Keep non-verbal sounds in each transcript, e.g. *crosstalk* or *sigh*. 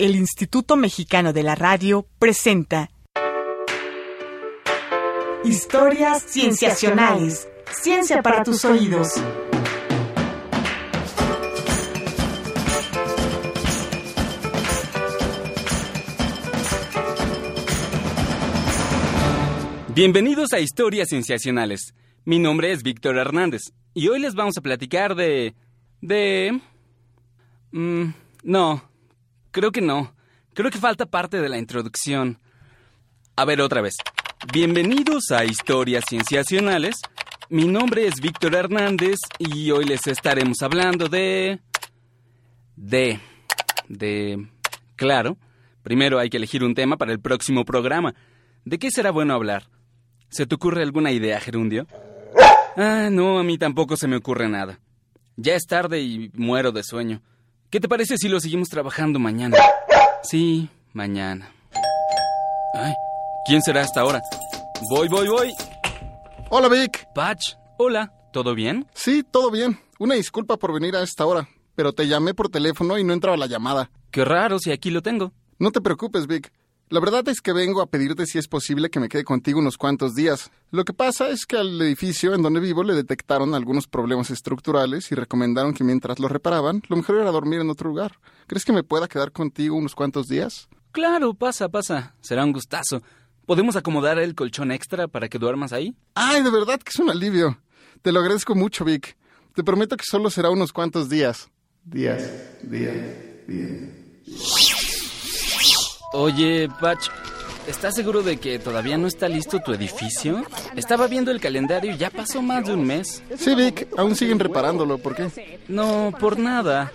el Instituto Mexicano de la Radio presenta Historias Cienciacionales. Ciencia para tus oídos. Bienvenidos a Historias Cienciacionales. Mi nombre es Víctor Hernández y hoy les vamos a platicar de... de... Mm, no, creo que no. Creo que falta parte de la introducción. A ver otra vez. Bienvenidos a Historias Cienciacionales. Mi nombre es Víctor Hernández y hoy les estaremos hablando de... de... de... Claro, primero hay que elegir un tema para el próximo programa. ¿De qué será bueno hablar? ¿Se te ocurre alguna idea, Gerundio? Ah, no, a mí tampoco se me ocurre nada. Ya es tarde y muero de sueño. ¿Qué te parece si lo seguimos trabajando mañana? Sí, mañana. Ay, ¿quién será hasta ahora? Voy, voy, voy. Hola, Vic. Patch, hola. ¿Todo bien? Sí, todo bien. Una disculpa por venir a esta hora, pero te llamé por teléfono y no entraba la llamada. Qué raro si aquí lo tengo. No te preocupes, Vic. La verdad es que vengo a pedirte si es posible que me quede contigo unos cuantos días. Lo que pasa es que al edificio en donde vivo le detectaron algunos problemas estructurales y recomendaron que mientras lo reparaban, lo mejor era dormir en otro lugar. ¿Crees que me pueda quedar contigo unos cuantos días? Claro, pasa, pasa. Será un gustazo. ¿Podemos acomodar el colchón extra para que duermas ahí? Ay, de verdad que es un alivio. Te lo agradezco mucho, Vic. Te prometo que solo será unos cuantos días. Días, días, días. Oye, Patch, ¿estás seguro de que todavía no está listo tu edificio? Estaba viendo el calendario y ya pasó más de un mes. Sí, Vic, aún siguen reparándolo. ¿Por qué? No, por nada.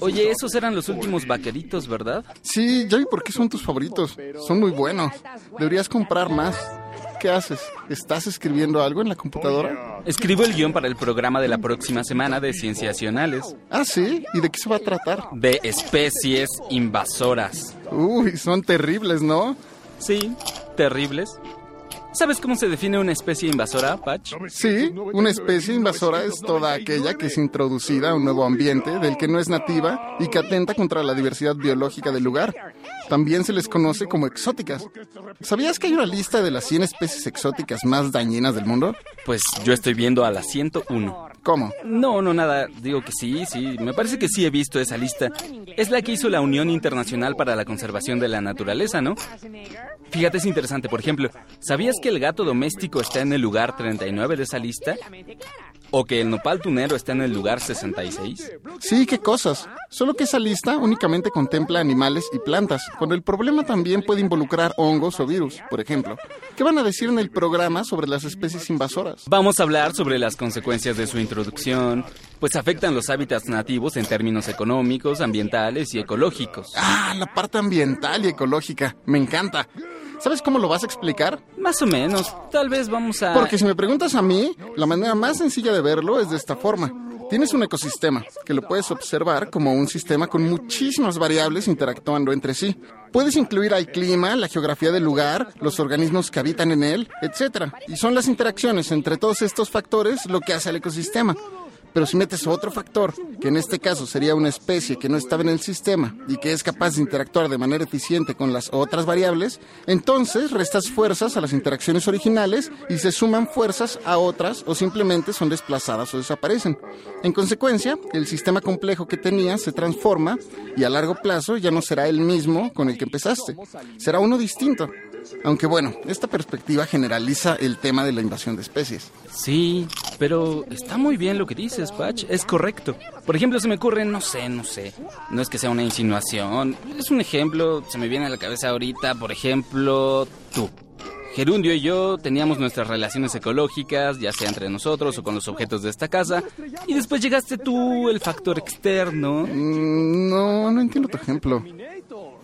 Oye, esos eran los últimos vaqueritos, ¿verdad? Sí, ya vi por qué son tus favoritos. Son muy buenos. Deberías comprar más. ¿Qué haces? ¿Estás escribiendo algo en la computadora? Escribo el guion para el programa de la próxima semana de Cienciacionales. Ah, sí. ¿Y de qué se va a tratar? De especies invasoras. Uy, son terribles, ¿no? Sí, terribles. ¿Sabes cómo se define una especie invasora, Patch? Sí, una especie invasora es toda aquella que es introducida a un nuevo ambiente del que no es nativa y que atenta contra la diversidad biológica del lugar. También se les conoce como exóticas. ¿Sabías que hay una lista de las 100 especies exóticas más dañinas del mundo? Pues yo estoy viendo a la 101. ¿Cómo? No, no, nada. Digo que sí, sí. Me parece que sí he visto esa lista. Es la que hizo la Unión Internacional para la Conservación de la Naturaleza, ¿no? Fíjate, es interesante. Por ejemplo, ¿sabías que el gato doméstico está en el lugar 39 de esa lista? ¿O que el nopal tunero está en el lugar 66? Sí, qué cosas. Solo que esa lista únicamente contempla animales y plantas, cuando el problema también puede involucrar hongos o virus, por ejemplo. ¿Qué van a decir en el programa sobre las especies invasoras? Vamos a hablar sobre las consecuencias de su introducción, pues afectan los hábitats nativos en términos económicos, ambientales y ecológicos. Ah, la parte ambiental y ecológica. Me encanta. ¿Sabes cómo lo vas a explicar? Más o menos. Tal vez vamos a... Porque si me preguntas a mí, la manera más sencilla de verlo es de esta forma. Tienes un ecosistema que lo puedes observar como un sistema con muchísimas variables interactuando entre sí. Puedes incluir al clima, la geografía del lugar, los organismos que habitan en él, etc. Y son las interacciones entre todos estos factores lo que hace al ecosistema. Pero si metes otro factor, que en este caso sería una especie que no estaba en el sistema y que es capaz de interactuar de manera eficiente con las otras variables, entonces restas fuerzas a las interacciones originales y se suman fuerzas a otras o simplemente son desplazadas o desaparecen. En consecuencia, el sistema complejo que tenías se transforma y a largo plazo ya no será el mismo con el que empezaste, será uno distinto. Aunque bueno, esta perspectiva generaliza el tema de la invasión de especies. Sí, pero está muy bien lo que dices, Patch. Es correcto. Por ejemplo, se me ocurre, no sé, no sé. No es que sea una insinuación. Es un ejemplo, se me viene a la cabeza ahorita, por ejemplo, tú. Gerundio y yo teníamos nuestras relaciones ecológicas, ya sea entre nosotros o con los objetos de esta casa, y después llegaste tú, el factor externo. Mm, no, no entiendo tu ejemplo.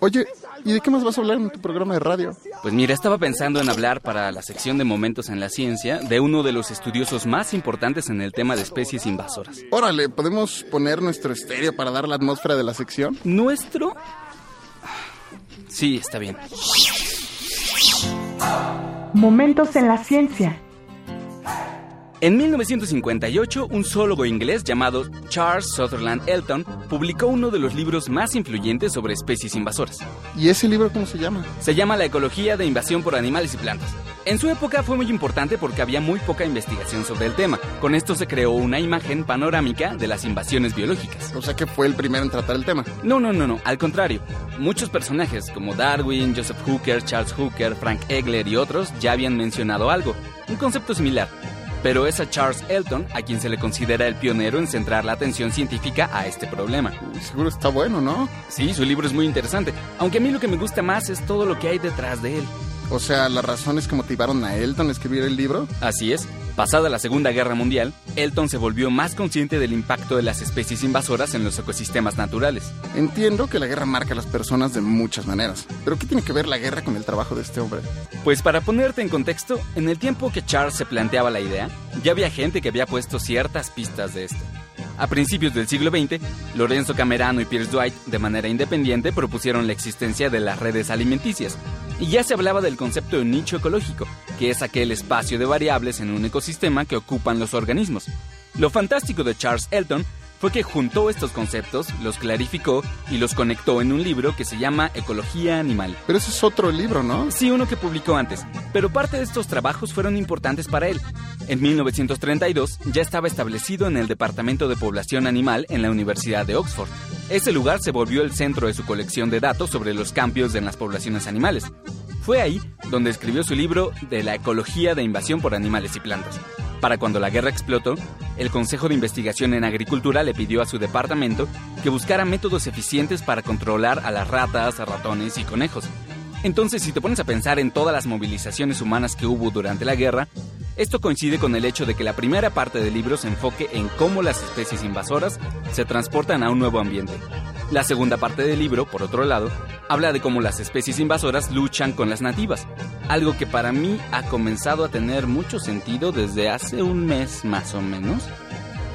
Oye, ¿y de qué más vas a hablar en tu programa de radio? Pues mira, estaba pensando en hablar para la sección de Momentos en la Ciencia de uno de los estudiosos más importantes en el tema de especies invasoras. Órale, ¿podemos poner nuestro estéreo para dar la atmósfera de la sección? ¿Nuestro? Sí, está bien. Momentos en la Ciencia. En 1958, un zoólogo inglés llamado Charles Sutherland Elton publicó uno de los libros más influyentes sobre especies invasoras. ¿Y ese libro cómo se llama? Se llama La ecología de invasión por animales y plantas. En su época fue muy importante porque había muy poca investigación sobre el tema. Con esto se creó una imagen panorámica de las invasiones biológicas. O sea que fue el primero en tratar el tema. No, no, no, no, al contrario. Muchos personajes como Darwin, Joseph Hooker, Charles Hooker, Frank Egler y otros ya habían mencionado algo, un concepto similar. Pero es a Charles Elton a quien se le considera el pionero en centrar la atención científica a este problema. Seguro está bueno, ¿no? Sí, su libro es muy interesante, aunque a mí lo que me gusta más es todo lo que hay detrás de él. O sea, las razones que motivaron a Elton a escribir el libro. Así es. Pasada la Segunda Guerra Mundial, Elton se volvió más consciente del impacto de las especies invasoras en los ecosistemas naturales. Entiendo que la guerra marca a las personas de muchas maneras, pero ¿qué tiene que ver la guerra con el trabajo de este hombre? Pues para ponerte en contexto, en el tiempo que Charles se planteaba la idea, ya había gente que había puesto ciertas pistas de esto. A principios del siglo XX, Lorenzo Camerano y Pierce Dwight, de manera independiente, propusieron la existencia de las redes alimenticias, y ya se hablaba del concepto de nicho ecológico, que es aquel espacio de variables en un ecosistema que ocupan los organismos. Lo fantástico de Charles Elton fue que juntó estos conceptos, los clarificó y los conectó en un libro que se llama Ecología Animal. Pero ese es otro libro, ¿no? Sí, uno que publicó antes, pero parte de estos trabajos fueron importantes para él. En 1932 ya estaba establecido en el Departamento de Población Animal en la Universidad de Oxford. Ese lugar se volvió el centro de su colección de datos sobre los cambios en las poblaciones animales. Fue ahí donde escribió su libro de la ecología de invasión por animales y plantas. Para cuando la guerra explotó, el Consejo de Investigación en Agricultura le pidió a su departamento que buscara métodos eficientes para controlar a las ratas, ratones y conejos. Entonces, si te pones a pensar en todas las movilizaciones humanas que hubo durante la guerra, esto coincide con el hecho de que la primera parte del libro se enfoque en cómo las especies invasoras se transportan a un nuevo ambiente. La segunda parte del libro, por otro lado, habla de cómo las especies invasoras luchan con las nativas, algo que para mí ha comenzado a tener mucho sentido desde hace un mes más o menos.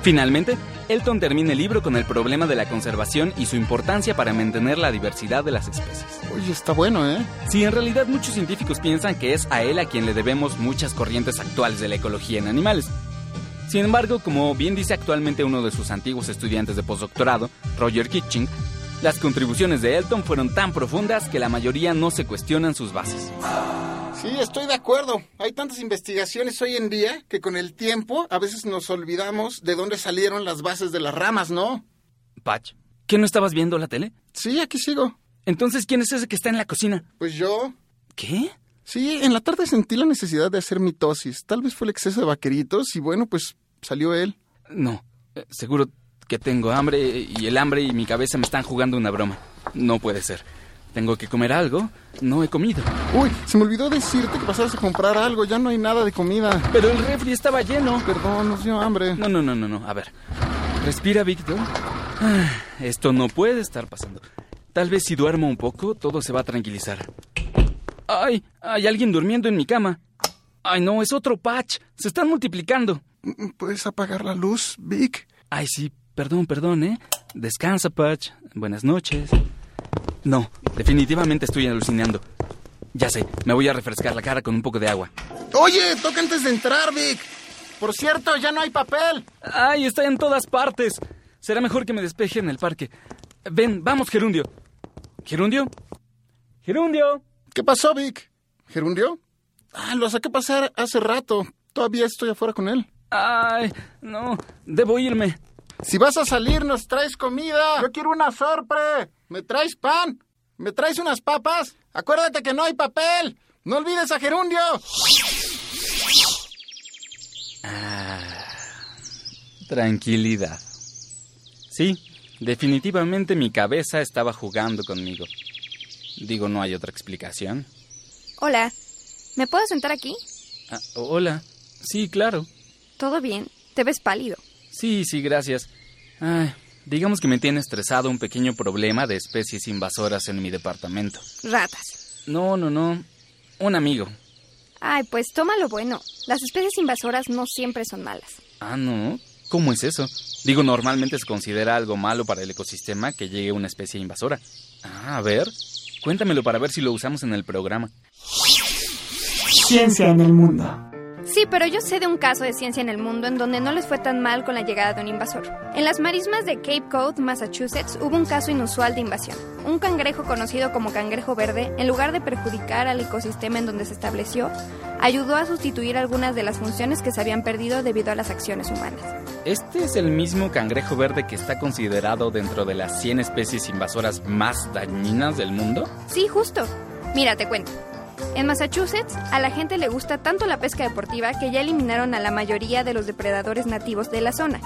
Finalmente, Elton termina el libro con el problema de la conservación y su importancia para mantener la diversidad de las especies. Oye, está bueno, ¿eh? Sí, en realidad muchos científicos piensan que es a él a quien le debemos muchas corrientes actuales de la ecología en animales. Sin embargo, como bien dice actualmente uno de sus antiguos estudiantes de postdoctorado, Roger Kitching, las contribuciones de Elton fueron tan profundas que la mayoría no se cuestionan sus bases. Sí, estoy de acuerdo. Hay tantas investigaciones hoy en día que con el tiempo a veces nos olvidamos de dónde salieron las bases de las ramas, ¿no? Patch, ¿qué no estabas viendo la tele? Sí, aquí sigo. Entonces, ¿quién es ese que está en la cocina? Pues yo. ¿Qué? Sí, en la tarde sentí la necesidad de hacer mitosis. Tal vez fue el exceso de vaqueritos y bueno, pues salió él. No, eh, seguro que tengo hambre y el hambre y mi cabeza me están jugando una broma. No puede ser. Tengo que comer algo. No he comido. Uy, se me olvidó decirte que pasaras a comprar algo. Ya no hay nada de comida. Pero el refri estaba lleno. Perdón, nos dio hambre. No, no, no, no, no. A ver. Respira, Víctor. Ah, Esto no puede estar pasando. Tal vez si duermo un poco, todo se va a tranquilizar. ¡Ay! Hay alguien durmiendo en mi cama. ¡Ay, no! Es otro patch. Se están multiplicando. ¿Puedes apagar la luz, Vic? Ay, sí. Perdón, perdón, ¿eh? Descansa, Patch. Buenas noches. No, definitivamente estoy alucinando. Ya sé, me voy a refrescar la cara con un poco de agua. Oye, toca antes de entrar, Vic. Por cierto, ya no hay papel. ¡Ay, está en todas partes! Será mejor que me despeje en el parque. Ven, vamos, Gerundio. ¿Gerundio? ¡Gerundio! ¿Qué pasó, Vic? ¿Gerundio? Ah, lo saqué pasar hace rato. Todavía estoy afuera con él. ¡Ay, no! Debo irme. Si vas a salir, nos traes comida. Yo quiero una sorpre. ¿Me traes pan? ¿Me traes unas papas? Acuérdate que no hay papel. No olvides a Gerundio. Tranquilidad. Sí, definitivamente mi cabeza estaba jugando conmigo. Digo, no hay otra explicación. Hola, ¿me puedo sentar aquí? Ah, hola. Sí, claro. ¿Todo bien? Te ves pálido. Sí, sí, gracias. Ay, digamos que me tiene estresado un pequeño problema de especies invasoras en mi departamento. Ratas. No, no, no. Un amigo. Ay, pues toma lo bueno. Las especies invasoras no siempre son malas. Ah, no. ¿Cómo es eso? Digo, normalmente se considera algo malo para el ecosistema que llegue una especie invasora. Ah, a ver. Cuéntamelo para ver si lo usamos en el programa. Ciencia en el mundo. Sí, pero yo sé de un caso de ciencia en el mundo en donde no les fue tan mal con la llegada de un invasor. En las marismas de Cape Cod, Massachusetts, hubo un caso inusual de invasión. Un cangrejo conocido como cangrejo verde, en lugar de perjudicar al ecosistema en donde se estableció, ayudó a sustituir algunas de las funciones que se habían perdido debido a las acciones humanas. ¿Este es el mismo cangrejo verde que está considerado dentro de las 100 especies invasoras más dañinas del mundo? Sí, justo. Mira, te cuento. En Massachusetts, a la gente le gusta tanto la pesca deportiva que ya eliminaron a la mayoría de los depredadores nativos de la zona.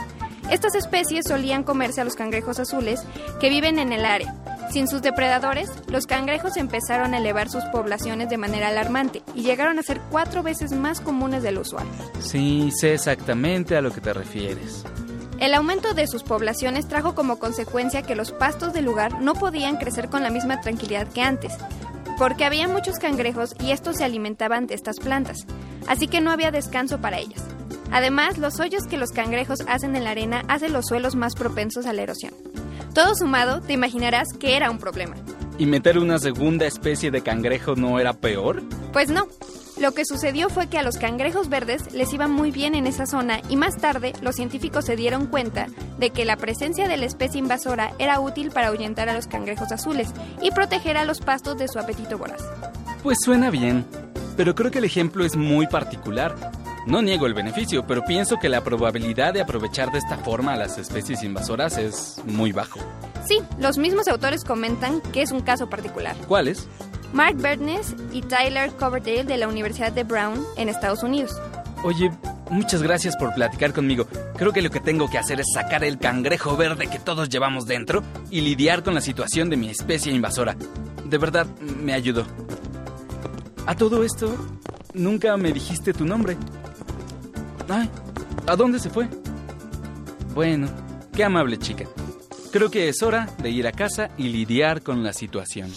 Estas especies solían comerse a los cangrejos azules que viven en el área. Sin sus depredadores, los cangrejos empezaron a elevar sus poblaciones de manera alarmante y llegaron a ser cuatro veces más comunes de lo usual. Sí, sé exactamente a lo que te refieres. El aumento de sus poblaciones trajo como consecuencia que los pastos del lugar no podían crecer con la misma tranquilidad que antes, porque había muchos cangrejos y estos se alimentaban de estas plantas, así que no había descanso para ellas. Además, los hoyos que los cangrejos hacen en la arena hacen los suelos más propensos a la erosión. Todo sumado, te imaginarás que era un problema. ¿Y meter una segunda especie de cangrejo no era peor? Pues no. Lo que sucedió fue que a los cangrejos verdes les iba muy bien en esa zona y más tarde los científicos se dieron cuenta de que la presencia de la especie invasora era útil para ahuyentar a los cangrejos azules y proteger a los pastos de su apetito voraz. Pues suena bien, pero creo que el ejemplo es muy particular. No niego el beneficio, pero pienso que la probabilidad de aprovechar de esta forma a las especies invasoras es muy bajo. Sí, los mismos autores comentan que es un caso particular. ¿Cuáles? Mark Bertness y Tyler Coverdale de la Universidad de Brown en Estados Unidos. Oye, muchas gracias por platicar conmigo. Creo que lo que tengo que hacer es sacar el cangrejo verde que todos llevamos dentro y lidiar con la situación de mi especie invasora. De verdad, me ayudó. A todo esto, nunca me dijiste tu nombre. Ay, ¿a dónde se fue? Bueno, qué amable chica. Creo que es hora de ir a casa y lidiar con la situación.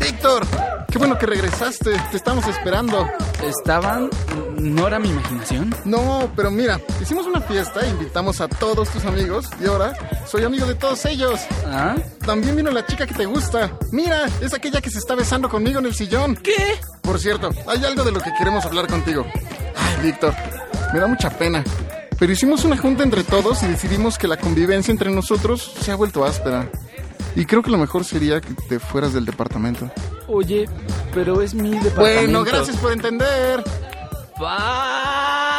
Víctor, qué bueno que regresaste. Te estamos esperando. ¿Estaban? ¿No era mi imaginación? No, pero mira, hicimos una fiesta, invitamos a todos tus amigos y ahora soy amigo de todos ellos. ¿Ah? También vino la chica que te gusta. Mira, es aquella que se está besando conmigo en el sillón. ¿Qué? Por cierto, hay algo de lo que queremos hablar contigo. Ay, Víctor, me da mucha pena. Pero hicimos una junta entre todos y decidimos que la convivencia entre nosotros se ha vuelto áspera. Y creo que lo mejor sería que te fueras del departamento. Oye, pero es mi departamento. Bueno, gracias por entender. Pach.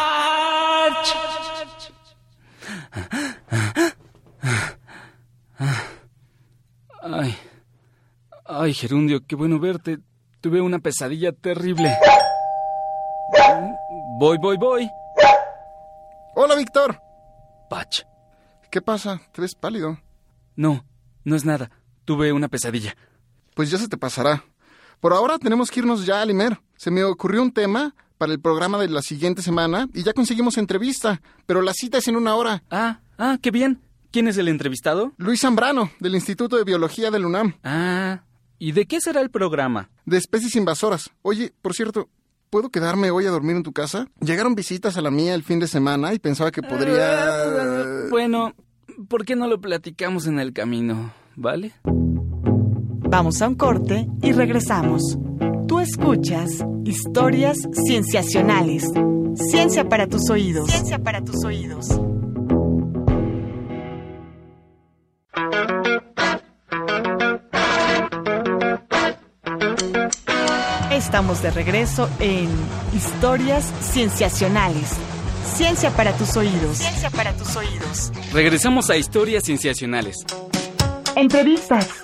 Ay. Ay, Gerundio, qué bueno verte. Tuve una pesadilla terrible. Voy, voy, voy. Hola, Víctor. Pach. ¿Qué pasa? ¿Te ves pálido? No, no es nada. Tuve una pesadilla. Pues ya se te pasará. Por ahora tenemos que irnos ya a Limer. Se me ocurrió un tema para el programa de la siguiente semana y ya conseguimos entrevista, pero la cita es en una hora. Ah, ah, qué bien. ¿Quién es el entrevistado? Luis Zambrano, del Instituto de Biología del UNAM. Ah, ¿y de qué será el programa? De especies invasoras. Oye, por cierto, ¿puedo quedarme hoy a dormir en tu casa? Llegaron visitas a la mía el fin de semana y pensaba que podría... *laughs* Bueno, ¿por qué no lo platicamos en el camino? ¿Vale? Vamos a un corte y regresamos. Tú escuchas historias cienciacionales. Ciencia para tus oídos. Ciencia para tus oídos. Estamos de regreso en Historias Cienciacionales. Ciencia para tus oídos. Ciencia para tus oídos. Regresamos a Historias Cienciacionales. Entrevistas.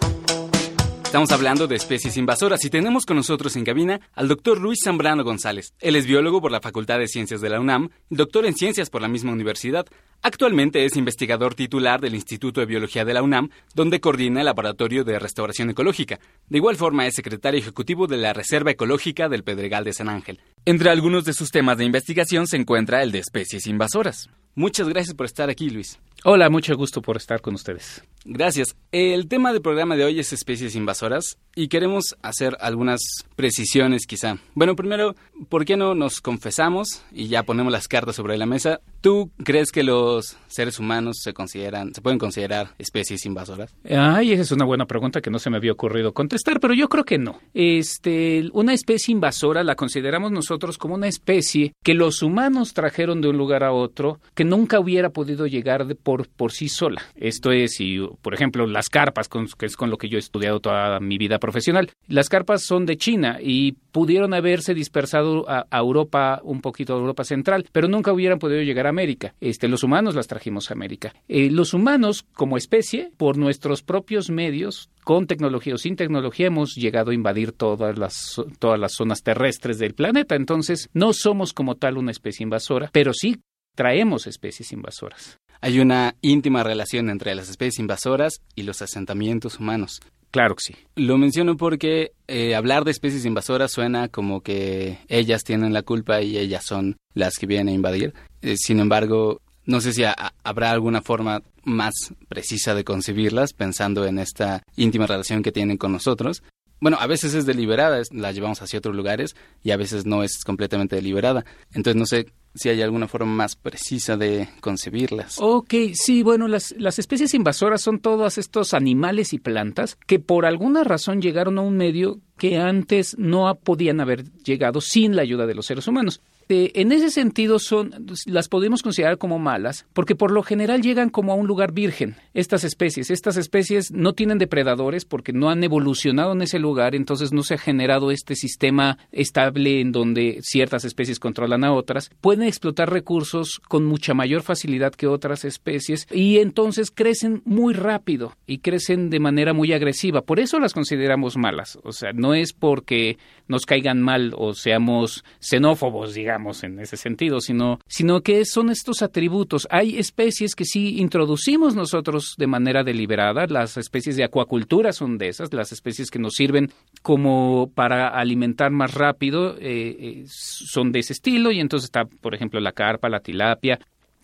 Estamos hablando de especies invasoras y tenemos con nosotros en cabina al doctor Luis Zambrano González. Él es biólogo por la Facultad de Ciencias de la UNAM, doctor en ciencias por la misma universidad. Actualmente es investigador titular del Instituto de Biología de la UNAM, donde coordina el Laboratorio de Restauración Ecológica. De igual forma es secretario ejecutivo de la Reserva Ecológica del Pedregal de San Ángel. Entre algunos de sus temas de investigación se encuentra el de especies invasoras. Muchas gracias por estar aquí, Luis. Hola, mucho gusto por estar con ustedes. Gracias. El tema del programa de hoy es especies invasoras y queremos hacer algunas precisiones quizá. Bueno, primero, ¿por qué no nos confesamos y ya ponemos las cartas sobre la mesa? ¿Tú crees que los seres humanos se consideran, se pueden considerar especies invasoras? Ay, esa es una buena pregunta que no se me había ocurrido contestar, pero yo creo que no. Este, una especie invasora la consideramos nosotros como una especie que los humanos trajeron de un lugar a otro que nunca hubiera podido llegar de por, por sí sola. Esto es, si, por ejemplo, las carpas, que es con lo que yo he estudiado toda mi vida profesional. Las carpas son de China y pudieron haberse dispersado a, Europa, un poquito a Europa Central, pero nunca hubieran podido llegar a América. Este, los humanos las trajimos a América. Eh, los humanos, como especie, por nuestros propios medios, con tecnología o sin tecnología, hemos llegado a invadir todas las, todas las zonas terrestres del planeta. Entonces, no somos como tal una especie invasora, pero sí traemos especies invasoras. Hay una íntima relación entre las especies invasoras y los asentamientos humanos. Claro que sí. Lo menciono porque eh, hablar de especies invasoras suena como que ellas tienen la culpa y ellas son las que vienen a invadir. Eh, sin embargo, no sé si habrá alguna forma más precisa de concebirlas pensando en esta íntima relación que tienen con nosotros. Bueno, a veces es deliberada, la llevamos hacia otros lugares y a veces no es completamente deliberada. Entonces no sé si hay alguna forma más precisa de concebirlas. Ok, sí, bueno, las, las especies invasoras son todos estos animales y plantas que por alguna razón llegaron a un medio que antes no podían haber llegado sin la ayuda de los seres humanos. Este, en ese sentido son, las podemos considerar como malas, porque por lo general llegan como a un lugar virgen, estas especies. Estas especies no tienen depredadores porque no han evolucionado en ese lugar, entonces no se ha generado este sistema estable en donde ciertas especies controlan a otras. Pueden explotar recursos con mucha mayor facilidad que otras especies y entonces crecen muy rápido y crecen de manera muy agresiva. Por eso las consideramos malas. O sea, no es porque nos caigan mal o seamos xenófobos, digamos en ese sentido, sino, sino que son estos atributos. Hay especies que sí introducimos nosotros de manera deliberada, las especies de acuacultura son de esas, las especies que nos sirven como para alimentar más rápido eh, eh, son de ese estilo y entonces está, por ejemplo, la carpa, la tilapia,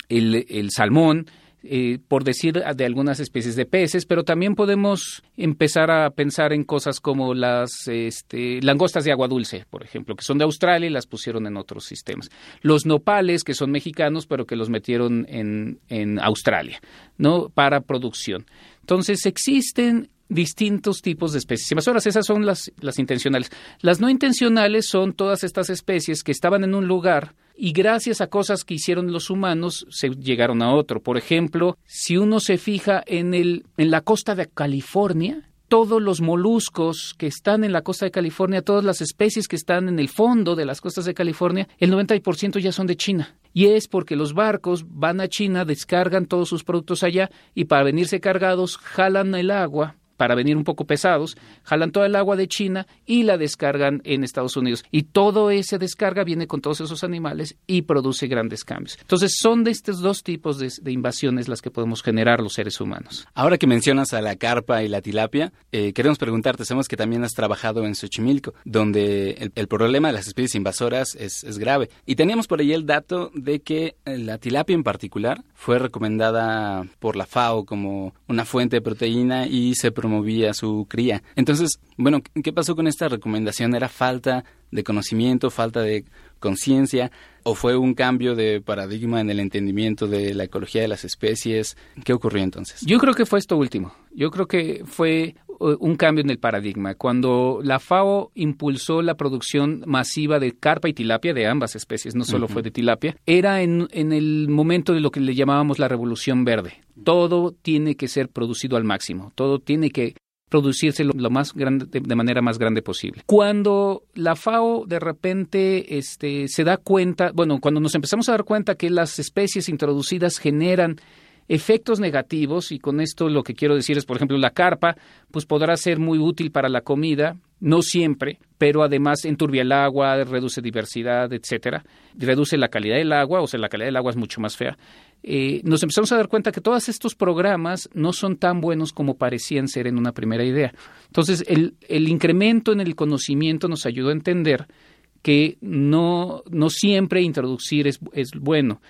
el, el salmón, eh, por decir de algunas especies de peces, pero también podemos empezar a pensar en cosas como las este, langostas de agua dulce, por ejemplo, que son de Australia y las pusieron en otros sistemas. Los nopales, que son mexicanos, pero que los metieron en, en Australia, ¿no? Para producción. Entonces existen distintos tipos de especies invasoras. Esas son las, las intencionales. Las no intencionales son todas estas especies que estaban en un lugar y gracias a cosas que hicieron los humanos se llegaron a otro. Por ejemplo, si uno se fija en, el, en la costa de California, todos los moluscos que están en la costa de California, todas las especies que están en el fondo de las costas de California, el 90% ya son de China. Y es porque los barcos van a China, descargan todos sus productos allá y para venirse cargados jalan el agua para venir un poco pesados, jalan toda el agua de China y la descargan en Estados Unidos. Y todo ese descarga viene con todos esos animales y produce grandes cambios. Entonces son de estos dos tipos de, invasiones las que podemos generar los seres humanos. Ahora que mencionas a la carpa y la tilapia, eh, queremos preguntarte, sabemos que también has trabajado en Xochimilco, donde el, problema de las especies invasoras es, es, grave. Y teníamos por ahí el dato de que eh, la tilapia en particular fue recomendada por la FAO como una fuente de proteína y se promovía su cría. Entonces, bueno, ¿qué pasó con esta recomendación? ¿Era falta de conocimiento, falta de conciencia o fue un cambio de paradigma en el entendimiento de la ecología de las especies? ¿Qué ocurrió entonces? Yo creo que fue esto último. Yo creo que fue uh, un cambio en el paradigma. Cuando la FAO impulsó la producción masiva de carpa y tilapia, de ambas especies, no solo fue de tilapia, era en, en el momento de lo que le llamábamos la revolución verde. Todo tiene que ser producido al máximo, todo tiene que producirse lo, más grande, de, manera más grande posible. Cuando la FAO de repente este, se da cuenta, bueno, cuando nos empezamos a dar cuenta que las especies introducidas generan efectos negativos, y con esto lo que quiero decir es, por ejemplo, la carpa, pues podrá ser muy útil para la comida, no siempre, pero además enturbia el agua, reduce diversidad, etcétera, reduce la calidad del agua, o sea, la calidad del agua es mucho más fea. Eh, nos empezamos a dar cuenta que todos estos programas no son tan buenos como parecían ser en una primera idea. Entonces, el, el incremento en el conocimiento nos ayudó a entender que no, no siempre introducir es, es bueno.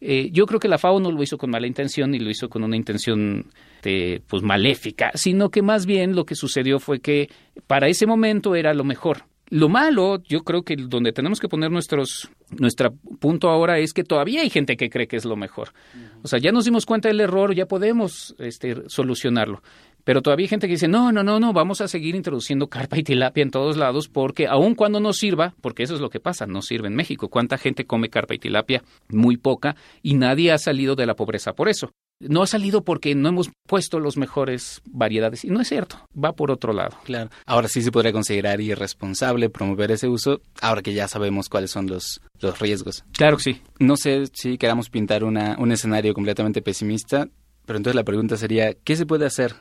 Eh, yo creo que la FAO no lo hizo con mala intención y lo hizo con una intención de, pues maléfica, sino que más bien lo que sucedió fue que para ese momento era lo mejor. Lo malo, yo creo que donde tenemos que poner nuestros nuestro punto ahora es que todavía hay gente que cree que es lo mejor. O sea, ya nos dimos cuenta del error, ya podemos este, solucionarlo. Pero todavía hay gente que dice, no, no, no, no, vamos a seguir introduciendo carpa y tilapia en todos lados porque aun cuando no sirva, porque eso es lo que pasa, no sirve en México. ¿Cuánta gente come carpa y tilapia? Muy poca y nadie ha salido de la pobreza por eso no ha salido porque no hemos puesto las mejores variedades. Y no es cierto, va por otro lado. Claro. Ahora sí se podría considerar irresponsable promover ese uso, ahora que ya sabemos cuáles son los, los riesgos. Claro que sí. No sé si queramos pintar una, un escenario completamente pesimista, pero entonces la pregunta sería, ¿qué se puede hacer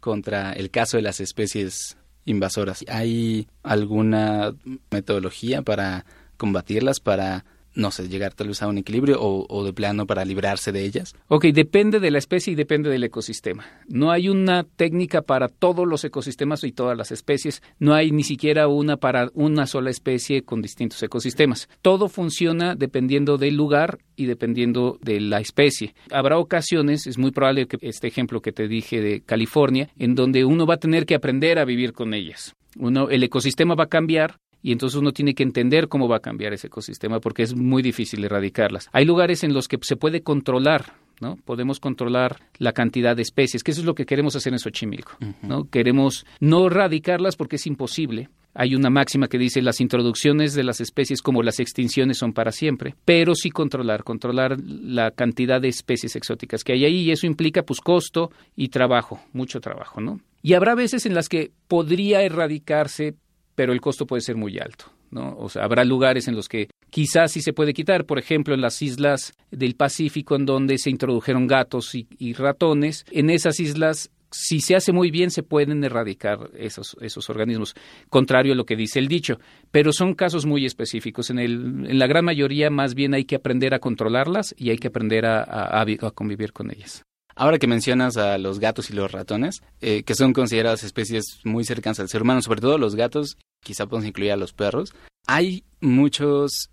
contra el caso de las especies invasoras? ¿Hay alguna metodología para combatirlas, para no sé, llegar tal vez a un equilibrio o, de plano para librarse de ellas? Ok, depende de la especie y depende del ecosistema. No hay una técnica para todos los ecosistemas y todas las especies. No hay ni siquiera una para una sola especie con distintos ecosistemas. Todo funciona dependiendo del lugar y dependiendo de la especie. Habrá ocasiones, es muy probable que este ejemplo que te dije de California, en donde uno va a tener que aprender a vivir con ellas. Uno, el ecosistema va a cambiar y entonces uno tiene que entender cómo va a cambiar ese ecosistema porque es muy difícil erradicarlas. Hay lugares en los que se puede controlar ¿no? Podemos controlar la cantidad de especies, que eso es lo que queremos hacer en Xochimilco, ¿no? Queremos no erradicarlas porque es imposible. Hay una máxima que dice las introducciones de las especies como las extinciones son para siempre, pero sí controlar, controlar la cantidad de especies exóticas que hay ahí y eso implica pues costo y trabajo, mucho trabajo, ¿no? Y habrá veces en las que podría erradicarse pero el costo puede ser muy alto. ¿no? O sea, habrá lugares en los que quizás sí se puede quitar, por ejemplo, en las islas del Pacífico, en donde se introdujeron gatos y, ratones. En esas islas si se hace muy bien, se pueden erradicar esos, esos organismos, contrario a lo que dice el dicho. Pero son casos muy específicos. En, el, en la gran mayoría, más bien hay que aprender a controlarlas y hay que aprender a, a convivir con ellas. Ahora que mencionas a los gatos y los ratones, eh, que son consideradas especies muy cercanas al ser humano, sobre todo los gatos, quizá podemos incluir a los perros, hay muchos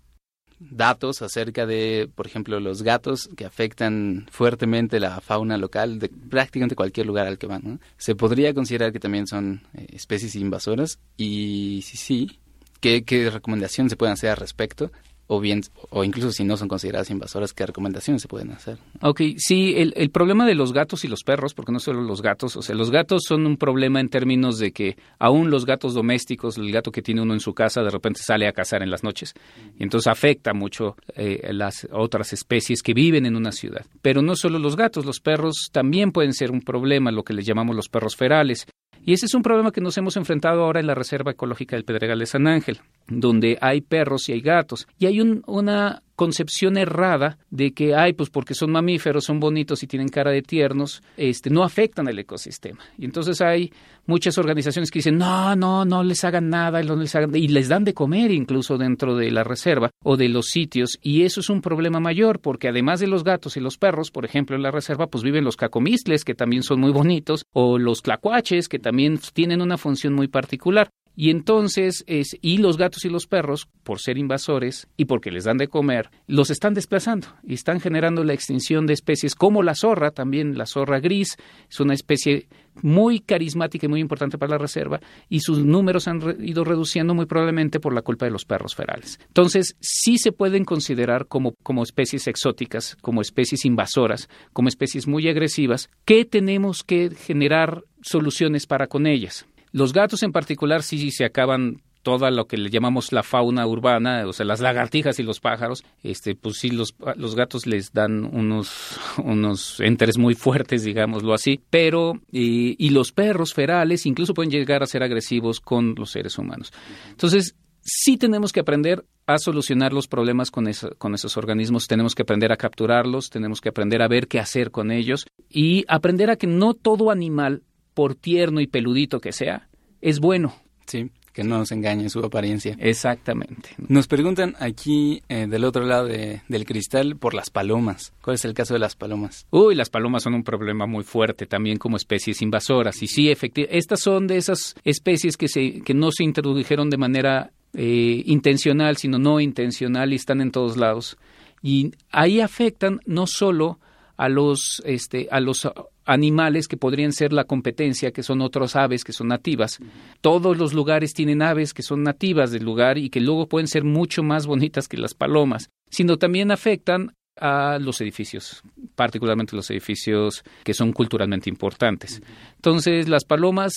datos acerca de, por ejemplo, los gatos que afectan fuertemente la fauna local de prácticamente cualquier lugar al que van. Se podría considerar que también son eh, especies invasoras y sí, sí, ¿qué, qué recomendaciones se pueden hacer al respecto? O bien o incluso si no son consideradas invasoras, ¿qué recomendaciones se pueden hacer? Ok, sí, el, el, problema de los gatos y los perros, porque no solo los gatos, o sea, los gatos son un problema en términos de que aún los gatos domésticos, el gato que tiene uno en su casa, de repente sale a cazar en las noches, y entonces afecta mucho eh, las otras especies que viven en una ciudad. Pero no solo los gatos, los perros también pueden ser un problema, lo que les llamamos los perros ferales. Y ese es un problema que nos hemos enfrentado ahora en la Reserva Ecológica del Pedregal de San Ángel, donde hay perros y hay gatos. Y hay un, una concepción errada de que, ay, pues porque son mamíferos, son bonitos y tienen cara de tiernos, este, no afectan al ecosistema. Y entonces hay muchas organizaciones que dicen, no, no, no les hagan nada, y les dan de comer incluso dentro de la reserva o de los sitios, y eso es un problema mayor, porque además de los gatos y los perros, por ejemplo, en la reserva, pues viven los cacomistles, que también son muy bonitos, o los tlacuaches, que también tienen una función muy particular. Y entonces, es, y los gatos y los perros, por ser invasores y porque les dan de comer, los están desplazando y están generando la extinción de especies como la zorra, también la zorra gris, es una especie muy carismática y muy importante para la reserva, y sus números han ido reduciendo muy probablemente por la culpa de los perros ferales. Entonces, sí se pueden considerar como, como especies exóticas, como especies invasoras, como especies muy agresivas, que tenemos que generar soluciones para con ellas. Los gatos en particular sí se acaban toda lo que le llamamos la fauna urbana, o sea, las lagartijas y los pájaros, este, pues sí, los, los gatos les dan unos, unos enteres muy fuertes, digámoslo así, pero, y, los perros ferales incluso pueden llegar a ser agresivos con los seres humanos. Entonces, sí tenemos que aprender a solucionar los problemas con, con esos organismos, tenemos que aprender a capturarlos, tenemos que aprender a ver qué hacer con ellos y aprender a que no todo animal por tierno y peludito que sea, es bueno. Sí, que no nos engañe su apariencia. Exactamente. Nos preguntan aquí eh, del otro lado del cristal por las palomas. ¿Cuál es el caso de las palomas? Uy, las palomas son un problema muy fuerte también como especies invasoras. Y sí, efectivamente, estas son de esas especies que, se, que no se introdujeron de manera eh, intencional, sino no intencional y están en todos lados. Y ahí afectan no solo a los, este, a los animales que podrían ser la competencia, que son otras aves que son nativas. Todos los lugares tienen aves que son nativas del lugar y que luego pueden ser mucho más bonitas que las palomas, sino también afectan a los edificios, particularmente los edificios que son culturalmente importantes. Entonces, las palomas,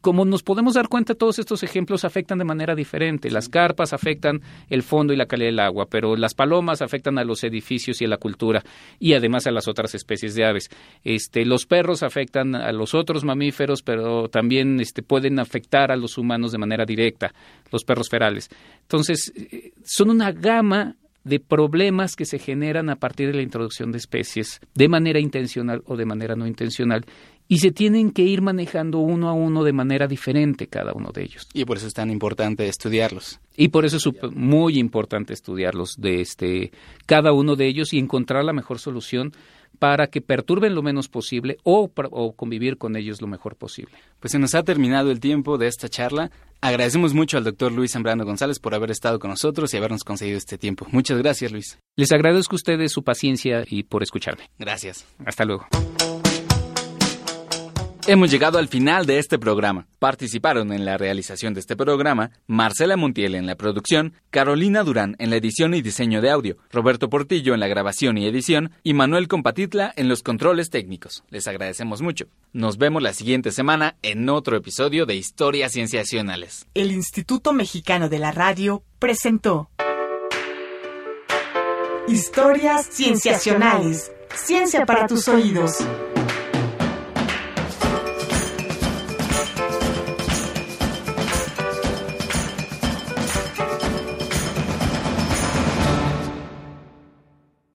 como nos podemos dar cuenta, todos estos ejemplos afectan de manera diferente. Las carpas afectan el fondo y la calidad del agua, pero las palomas afectan a los edificios y a la cultura y además a las otras especies de aves. Este, los perros afectan a los otros mamíferos, pero también este, pueden afectar a los humanos de manera directa, los perros ferales. Entonces, eh, son una gama de problemas que se generan a partir de la introducción de especies de manera intencional o de manera no intencional y se tienen que ir manejando uno a uno de manera diferente cada uno de ellos. Y por eso es tan importante estudiarlos. Y por eso es muy importante estudiarlos de este cada uno de ellos y encontrar la mejor solución para que perturben lo menos posible o, o, convivir con ellos lo mejor posible. Pues se nos ha terminado el tiempo de esta charla. Agradecemos mucho al doctor Luis Zambrano González por haber estado con nosotros y habernos concedido este tiempo. Muchas gracias, Luis. Les agradezco a ustedes su paciencia y por escucharme. Gracias. Hasta luego. Hemos llegado al final de este programa. Participaron en la realización de este programa Marcela Montiel en la producción, Carolina Durán en la edición y diseño de audio, Roberto Portillo en la grabación y edición y Manuel Compatitla en los controles técnicos. Les agradecemos mucho. Nos vemos la siguiente semana en otro episodio de Historias Cienciacionales. El Instituto Mexicano de la Radio presentó Historias Cienciacionales. Ciencia para tus oídos.